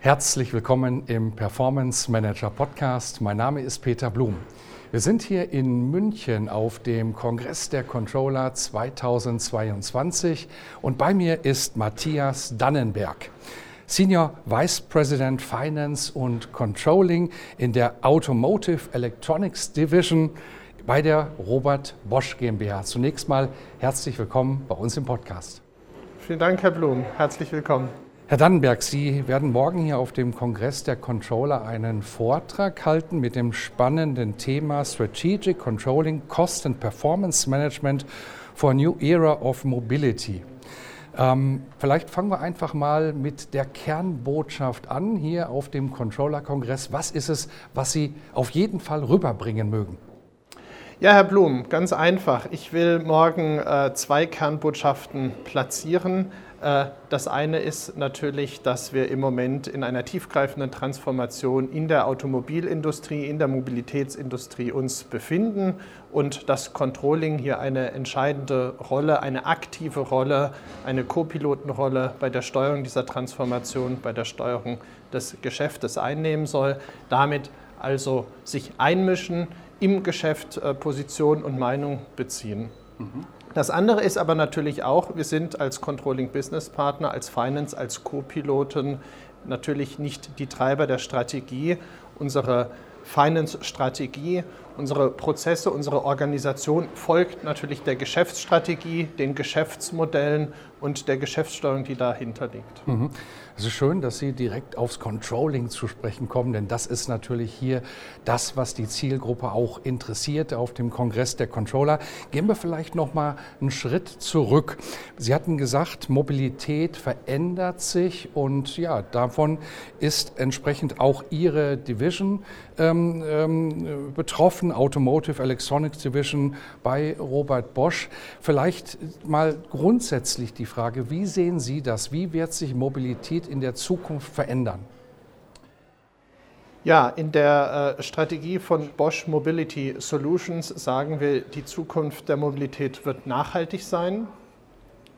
Herzlich willkommen im Performance Manager Podcast. Mein Name ist Peter Blum. Wir sind hier in München auf dem Kongress der Controller 2022 und bei mir ist Matthias Dannenberg. Senior Vice President Finance und Controlling in der Automotive Electronics Division bei der Robert Bosch GmbH. Zunächst mal herzlich willkommen bei uns im Podcast. Vielen Dank, Herr Blum. Herzlich willkommen. Herr Dannenberg, Sie werden morgen hier auf dem Kongress der Controller einen Vortrag halten mit dem spannenden Thema Strategic Controlling Cost and Performance Management for a New Era of Mobility. Ähm, vielleicht fangen wir einfach mal mit der Kernbotschaft an hier auf dem Controller-Kongress. Was ist es, was Sie auf jeden Fall rüberbringen mögen? Ja, Herr Blum, ganz einfach. Ich will morgen äh, zwei Kernbotschaften platzieren. Äh, das eine ist natürlich, dass wir im Moment in einer tiefgreifenden Transformation in der Automobilindustrie, in der Mobilitätsindustrie uns befinden und das Controlling hier eine entscheidende Rolle, eine aktive Rolle, eine Co-Pilotenrolle bei der Steuerung dieser Transformation, bei der Steuerung des Geschäftes einnehmen soll. Damit also sich einmischen, im Geschäft äh, Position und Meinung beziehen. Mhm. Das andere ist aber natürlich auch, wir sind als Controlling Business Partner, als Finance, als Co-Piloten natürlich nicht die Treiber der Strategie. Unsere Finance-Strategie, unsere Prozesse, unsere Organisation folgt natürlich der Geschäftsstrategie, den Geschäftsmodellen und der Geschäftssteuerung, die dahinter liegt. Mhm. Es ist schön, dass Sie direkt aufs Controlling zu sprechen kommen, denn das ist natürlich hier das, was die Zielgruppe auch interessiert auf dem Kongress der Controller. Gehen wir vielleicht noch mal einen Schritt zurück. Sie hatten gesagt, Mobilität verändert sich und ja, davon ist entsprechend auch Ihre Division ähm, ähm, betroffen, Automotive Electronics Division bei Robert Bosch. Vielleicht mal grundsätzlich die Frage, wie sehen Sie das? Wie wird sich Mobilität in der Zukunft verändern? Ja, in der äh, Strategie von Bosch Mobility Solutions sagen wir, die Zukunft der Mobilität wird nachhaltig sein,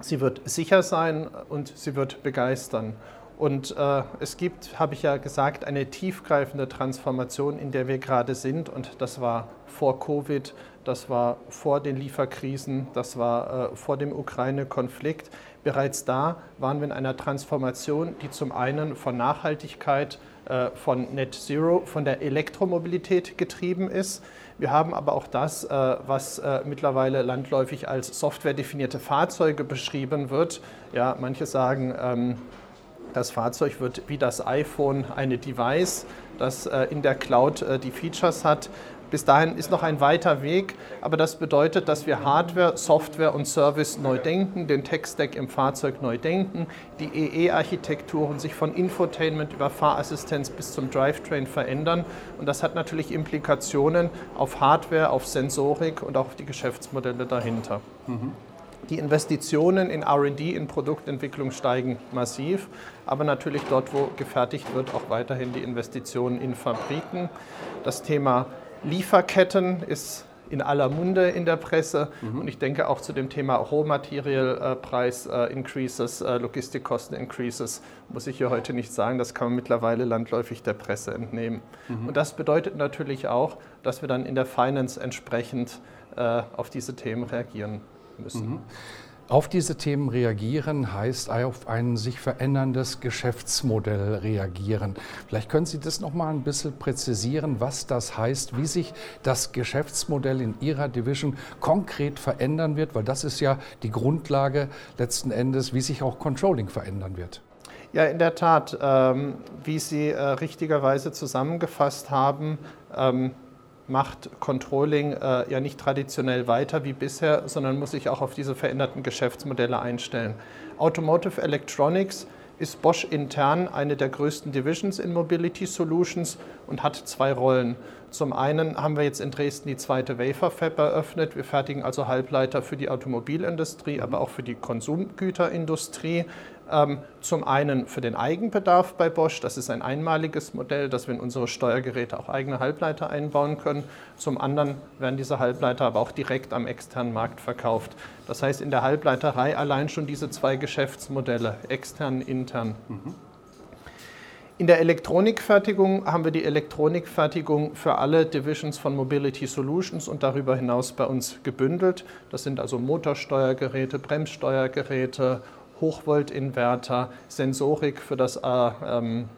sie wird sicher sein und sie wird begeistern. Und äh, es gibt, habe ich ja gesagt, eine tiefgreifende Transformation, in der wir gerade sind. Und das war vor Covid, das war vor den Lieferkrisen, das war äh, vor dem Ukraine-Konflikt. Bereits da waren wir in einer Transformation, die zum einen von Nachhaltigkeit, äh, von Net Zero, von der Elektromobilität getrieben ist. Wir haben aber auch das, äh, was äh, mittlerweile landläufig als softwaredefinierte Fahrzeuge beschrieben wird. Ja, manche sagen, ähm, das Fahrzeug wird wie das iPhone eine Device, das in der Cloud die Features hat. Bis dahin ist noch ein weiter Weg, aber das bedeutet, dass wir Hardware, Software und Service neu denken, den Tech-Stack im Fahrzeug neu denken, die EE-Architekturen sich von Infotainment über Fahrassistenz bis zum Drivetrain verändern. Und das hat natürlich Implikationen auf Hardware, auf Sensorik und auch auf die Geschäftsmodelle dahinter. Mhm. Die Investitionen in RD, in Produktentwicklung steigen massiv, aber natürlich dort, wo gefertigt wird, auch weiterhin die Investitionen in Fabriken. Das Thema Lieferketten ist in aller Munde in der Presse mhm. und ich denke auch zu dem Thema Rohmaterialpreis äh, Increases, äh, Logistikkosten Increases, muss ich hier heute nicht sagen, das kann man mittlerweile landläufig der Presse entnehmen. Mhm. Und das bedeutet natürlich auch, dass wir dann in der Finance entsprechend äh, auf diese Themen reagieren müssen. Mhm. Auf diese Themen reagieren heißt auf ein sich veränderndes Geschäftsmodell reagieren. Vielleicht können Sie das noch mal ein bisschen präzisieren, was das heißt, wie sich das Geschäftsmodell in Ihrer Division konkret verändern wird, weil das ist ja die Grundlage letzten Endes, wie sich auch Controlling verändern wird. Ja, in der Tat. Ähm, wie Sie äh, richtigerweise zusammengefasst haben, ähm, macht Controlling äh, ja nicht traditionell weiter wie bisher, sondern muss sich auch auf diese veränderten Geschäftsmodelle einstellen. Automotive Electronics ist Bosch intern eine der größten Divisions in Mobility Solutions und hat zwei Rollen. Zum einen haben wir jetzt in Dresden die zweite Wafer Fab eröffnet. Wir fertigen also Halbleiter für die Automobilindustrie, aber auch für die Konsumgüterindustrie. Ähm, zum einen für den Eigenbedarf bei Bosch, das ist ein einmaliges Modell, dass wir in unsere Steuergeräte auch eigene Halbleiter einbauen können. Zum anderen werden diese Halbleiter aber auch direkt am externen Markt verkauft. Das heißt, in der Halbleiterei allein schon diese zwei Geschäftsmodelle, extern, intern. Mhm. In der Elektronikfertigung haben wir die Elektronikfertigung für alle Divisions von Mobility Solutions und darüber hinaus bei uns gebündelt. Das sind also Motorsteuergeräte, Bremssteuergeräte, Hochvoltinverter, Sensorik für das äh, ähm,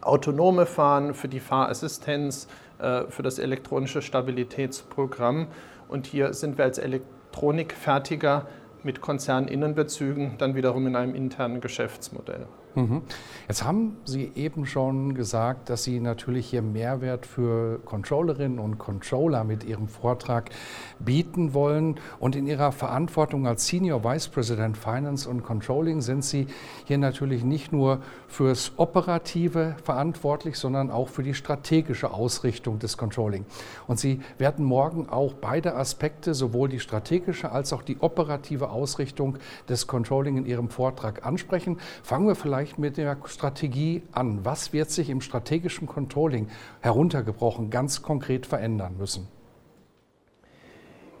autonome Fahren, für die Fahrassistenz, äh, für das elektronische Stabilitätsprogramm. Und hier sind wir als Elektronikfertiger mit Konzerninnenbezügen dann wiederum in einem internen Geschäftsmodell. Mhm. Jetzt haben Sie eben schon gesagt, dass Sie natürlich hier Mehrwert für Controllerinnen und Controller mit Ihrem Vortrag bieten wollen. Und in Ihrer Verantwortung als Senior Vice President Finance und Controlling sind Sie hier natürlich nicht nur fürs Operative verantwortlich, sondern auch für die strategische Ausrichtung des Controlling. Und Sie werden morgen auch beide Aspekte, sowohl die strategische als auch die operative Ausrichtung des Controlling in Ihrem Vortrag ansprechen. Fangen wir vielleicht vielleicht mit der Strategie an. Was wird sich im strategischen Controlling heruntergebrochen ganz konkret verändern müssen?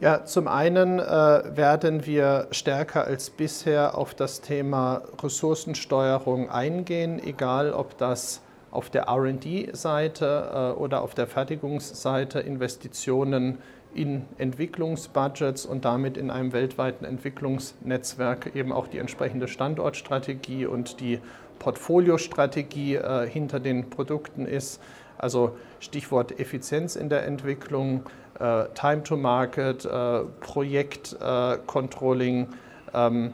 Ja, zum einen äh, werden wir stärker als bisher auf das Thema Ressourcensteuerung eingehen, egal ob das auf der RD-Seite äh, oder auf der Fertigungsseite Investitionen in Entwicklungsbudgets und damit in einem weltweiten Entwicklungsnetzwerk eben auch die entsprechende Standortstrategie und die Portfoliostrategie äh, hinter den Produkten ist. Also Stichwort Effizienz in der Entwicklung, äh, Time to Market, äh, Projektcontrolling äh, ähm,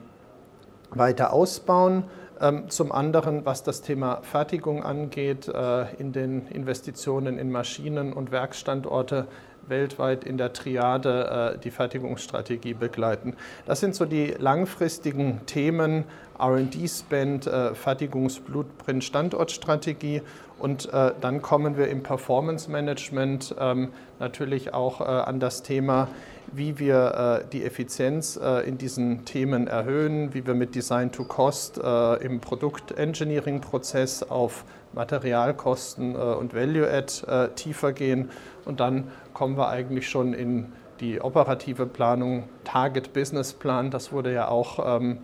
weiter ausbauen. Ähm, zum anderen, was das Thema Fertigung angeht, äh, in den Investitionen in Maschinen und Werkstandorte weltweit in der Triade äh, die Fertigungsstrategie begleiten. Das sind so die langfristigen Themen, RD-Spend, äh, Fertigungsblueprint, Standortstrategie und dann kommen wir im Performance Management ähm, natürlich auch an das Thema, wie wir äh, die Effizienz äh, in diesen Themen erhöhen, wie wir mit Design to Cost im Produkt-Engineering-Prozess auf Materialkosten und Value-Add tiefer gehen. Und dann kommen wir eigentlich schon in die operative Planung, Target Business Plan, das wurde ja auch ähm,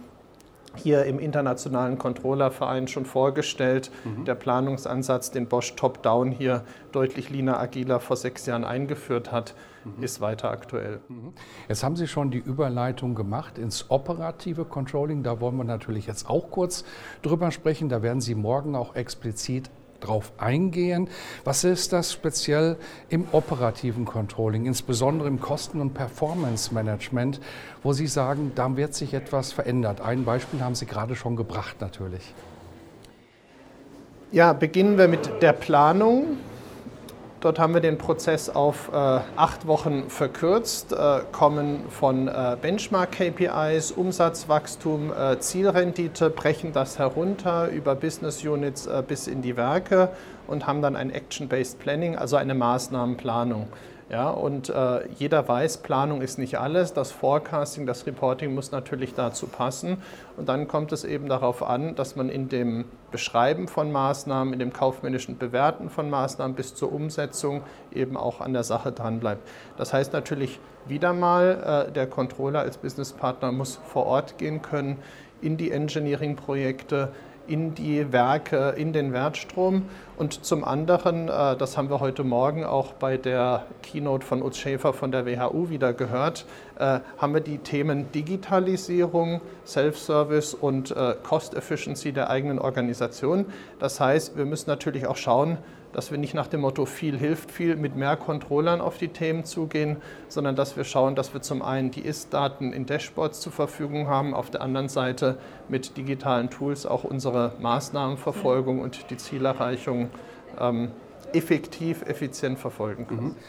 hier im internationalen Controllerverein schon vorgestellt. Mhm. Der Planungsansatz, den Bosch Top-Down hier deutlich leaner, agiler vor sechs Jahren eingeführt hat, mhm. ist weiter aktuell. Mhm. Jetzt haben Sie schon die Überleitung gemacht ins operative Controlling. Da wollen wir natürlich jetzt auch kurz drüber sprechen. Da werden Sie morgen auch explizit drauf eingehen. Was ist das speziell im operativen Controlling, insbesondere im Kosten- und Performance-Management, wo Sie sagen, da wird sich etwas verändert? Ein Beispiel haben Sie gerade schon gebracht natürlich. Ja, beginnen wir mit der Planung. Dort haben wir den Prozess auf äh, acht Wochen verkürzt, äh, kommen von äh, Benchmark-KPIs, Umsatzwachstum, äh, Zielrendite, brechen das herunter über Business Units äh, bis in die Werke und haben dann ein Action-Based Planning, also eine Maßnahmenplanung. Ja, und äh, jeder weiß, Planung ist nicht alles. Das Forecasting, das Reporting muss natürlich dazu passen. Und dann kommt es eben darauf an, dass man in dem Beschreiben von Maßnahmen, in dem kaufmännischen Bewerten von Maßnahmen bis zur Umsetzung eben auch an der Sache dranbleibt. Das heißt natürlich wieder mal, äh, der Controller als Businesspartner muss vor Ort gehen können in die Engineering-Projekte, in die Werke, in den Wertstrom. Und zum anderen, äh, das haben wir heute Morgen auch bei der Keynote von Utz Schäfer von der WHU wieder gehört, haben wir die Themen Digitalisierung, Self-Service und äh, Cost Efficiency der eigenen Organisation. Das heißt, wir müssen natürlich auch schauen, dass wir nicht nach dem Motto viel hilft viel mit mehr Controllern auf die Themen zugehen, sondern dass wir schauen, dass wir zum einen die Ist-Daten in Dashboards zur Verfügung haben, auf der anderen Seite mit digitalen Tools auch unsere Maßnahmenverfolgung und die Zielerreichung ähm, effektiv, effizient verfolgen können. Mhm.